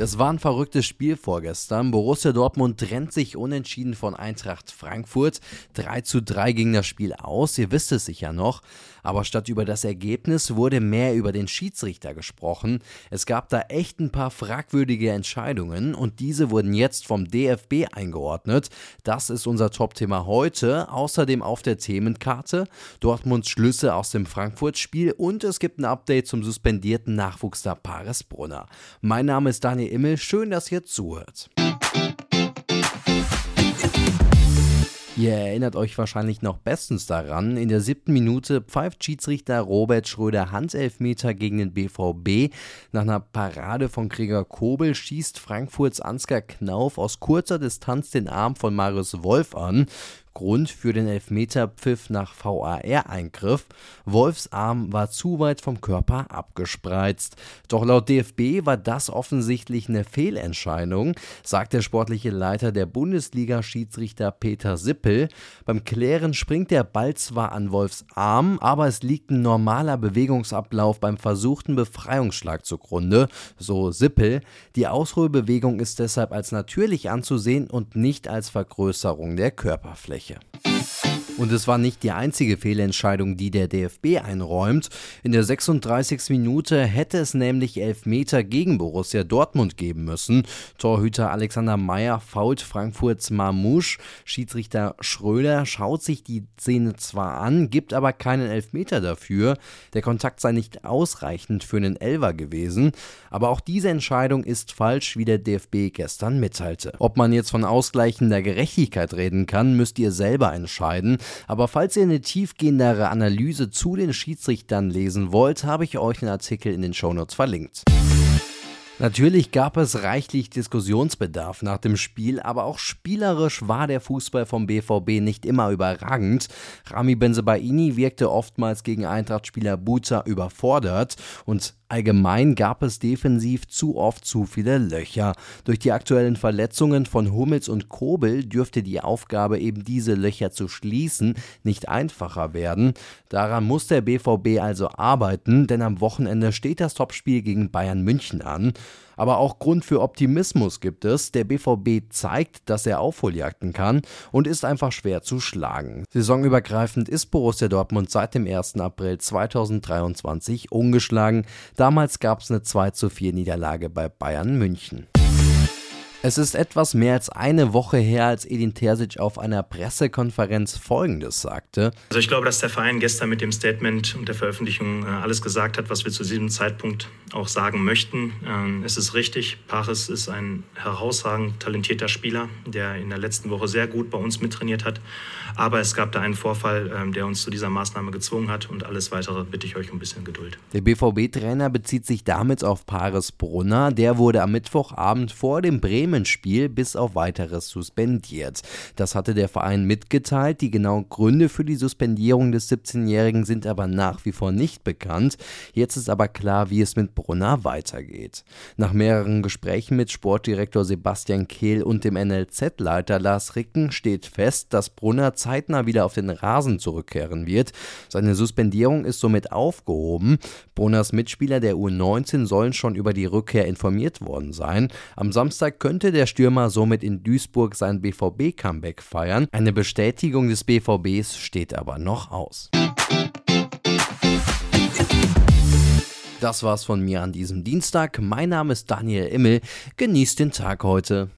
Das war ein verrücktes Spiel vorgestern. Borussia Dortmund trennt sich unentschieden von Eintracht Frankfurt. 3 zu 3 ging das Spiel aus. Ihr wisst es sicher noch. Aber statt über das Ergebnis wurde mehr über den Schiedsrichter gesprochen. Es gab da echt ein paar fragwürdige Entscheidungen und diese wurden jetzt vom DFB eingeordnet. Das ist unser Top-Thema heute. Außerdem auf der Themenkarte Dortmunds Schlüsse aus dem Frankfurt-Spiel und es gibt ein Update zum suspendierten Nachwuchsstar Paris Brunner. Mein Name ist Daniel Immel. Schön, dass ihr zuhört. Ihr erinnert euch wahrscheinlich noch bestens daran. In der siebten Minute pfeift Schiedsrichter Robert Schröder Handelfmeter gegen den BVB. Nach einer Parade von Gregor Kobel schießt Frankfurts Ansgar Knauf aus kurzer Distanz den Arm von Marius Wolf an. Grund für den Elfmeterpfiff nach VAR-Eingriff. Wolfs Arm war zu weit vom Körper abgespreizt. Doch laut DFB war das offensichtlich eine Fehlentscheidung, sagt der sportliche Leiter der Bundesliga-Schiedsrichter Peter Sippel. Beim Klären springt der Ball zwar an Wolfs Arm, aber es liegt ein normaler Bewegungsablauf beim versuchten Befreiungsschlag zugrunde, so Sippel. Die Ausholbewegung ist deshalb als natürlich anzusehen und nicht als Vergrößerung der Körperfläche. успехи. Und es war nicht die einzige Fehlentscheidung, die der DFB einräumt. In der 36. Minute hätte es nämlich Elfmeter gegen Borussia Dortmund geben müssen. Torhüter Alexander Meyer fault Frankfurts Marmouche. Schiedsrichter Schröder schaut sich die Szene zwar an, gibt aber keinen Elfmeter dafür. Der Kontakt sei nicht ausreichend für einen Elver gewesen. Aber auch diese Entscheidung ist falsch, wie der DFB gestern mitteilte. Ob man jetzt von ausgleichender Gerechtigkeit reden kann, müsst ihr selber entscheiden. Aber falls ihr eine tiefgehendere Analyse zu den Schiedsrichtern lesen wollt, habe ich euch einen Artikel in den Shownotes verlinkt. Natürlich gab es reichlich Diskussionsbedarf nach dem Spiel, aber auch spielerisch war der Fußball vom BVB nicht immer überragend. Rami Benzebaini wirkte oftmals gegen Eintracht-Spieler Buta überfordert und Allgemein gab es defensiv zu oft zu viele Löcher. Durch die aktuellen Verletzungen von Hummels und Kobel dürfte die Aufgabe, eben diese Löcher zu schließen, nicht einfacher werden. Daran muss der BVB also arbeiten, denn am Wochenende steht das Topspiel gegen Bayern München an. Aber auch Grund für Optimismus gibt es. Der BVB zeigt, dass er Aufholjagden kann und ist einfach schwer zu schlagen. Saisonübergreifend ist Borussia Dortmund seit dem 1. April 2023 ungeschlagen. Damals gab es eine 2 zu 4 Niederlage bei Bayern München. Es ist etwas mehr als eine Woche her, als Edin Terzic auf einer Pressekonferenz Folgendes sagte. Also ich glaube, dass der Verein gestern mit dem Statement und der Veröffentlichung äh, alles gesagt hat, was wir zu diesem Zeitpunkt auch sagen möchten. Ähm, es ist richtig, Paris ist ein herausragend talentierter Spieler, der in der letzten Woche sehr gut bei uns mittrainiert hat. Aber es gab da einen Vorfall, ähm, der uns zu dieser Maßnahme gezwungen hat und alles Weitere bitte ich euch um ein bisschen Geduld. Der BVB-Trainer bezieht sich damit auf Paris Brunner. Der wurde am Mittwochabend vor dem Bremen Bremen-Spiel bis auf weiteres suspendiert. Das hatte der Verein mitgeteilt. Die genauen Gründe für die Suspendierung des 17-Jährigen sind aber nach wie vor nicht bekannt. Jetzt ist aber klar, wie es mit Brunner weitergeht. Nach mehreren Gesprächen mit Sportdirektor Sebastian Kehl und dem NLZ-Leiter Lars Ricken steht fest, dass Brunner zeitnah wieder auf den Rasen zurückkehren wird. Seine Suspendierung ist somit aufgehoben. Brunners Mitspieler der U19 sollen schon über die Rückkehr informiert worden sein. Am Samstag könnte könnte der Stürmer somit in Duisburg sein BVB-Comeback feiern. Eine Bestätigung des BVBs steht aber noch aus. Das war's von mir an diesem Dienstag. Mein Name ist Daniel Immel. Genießt den Tag heute.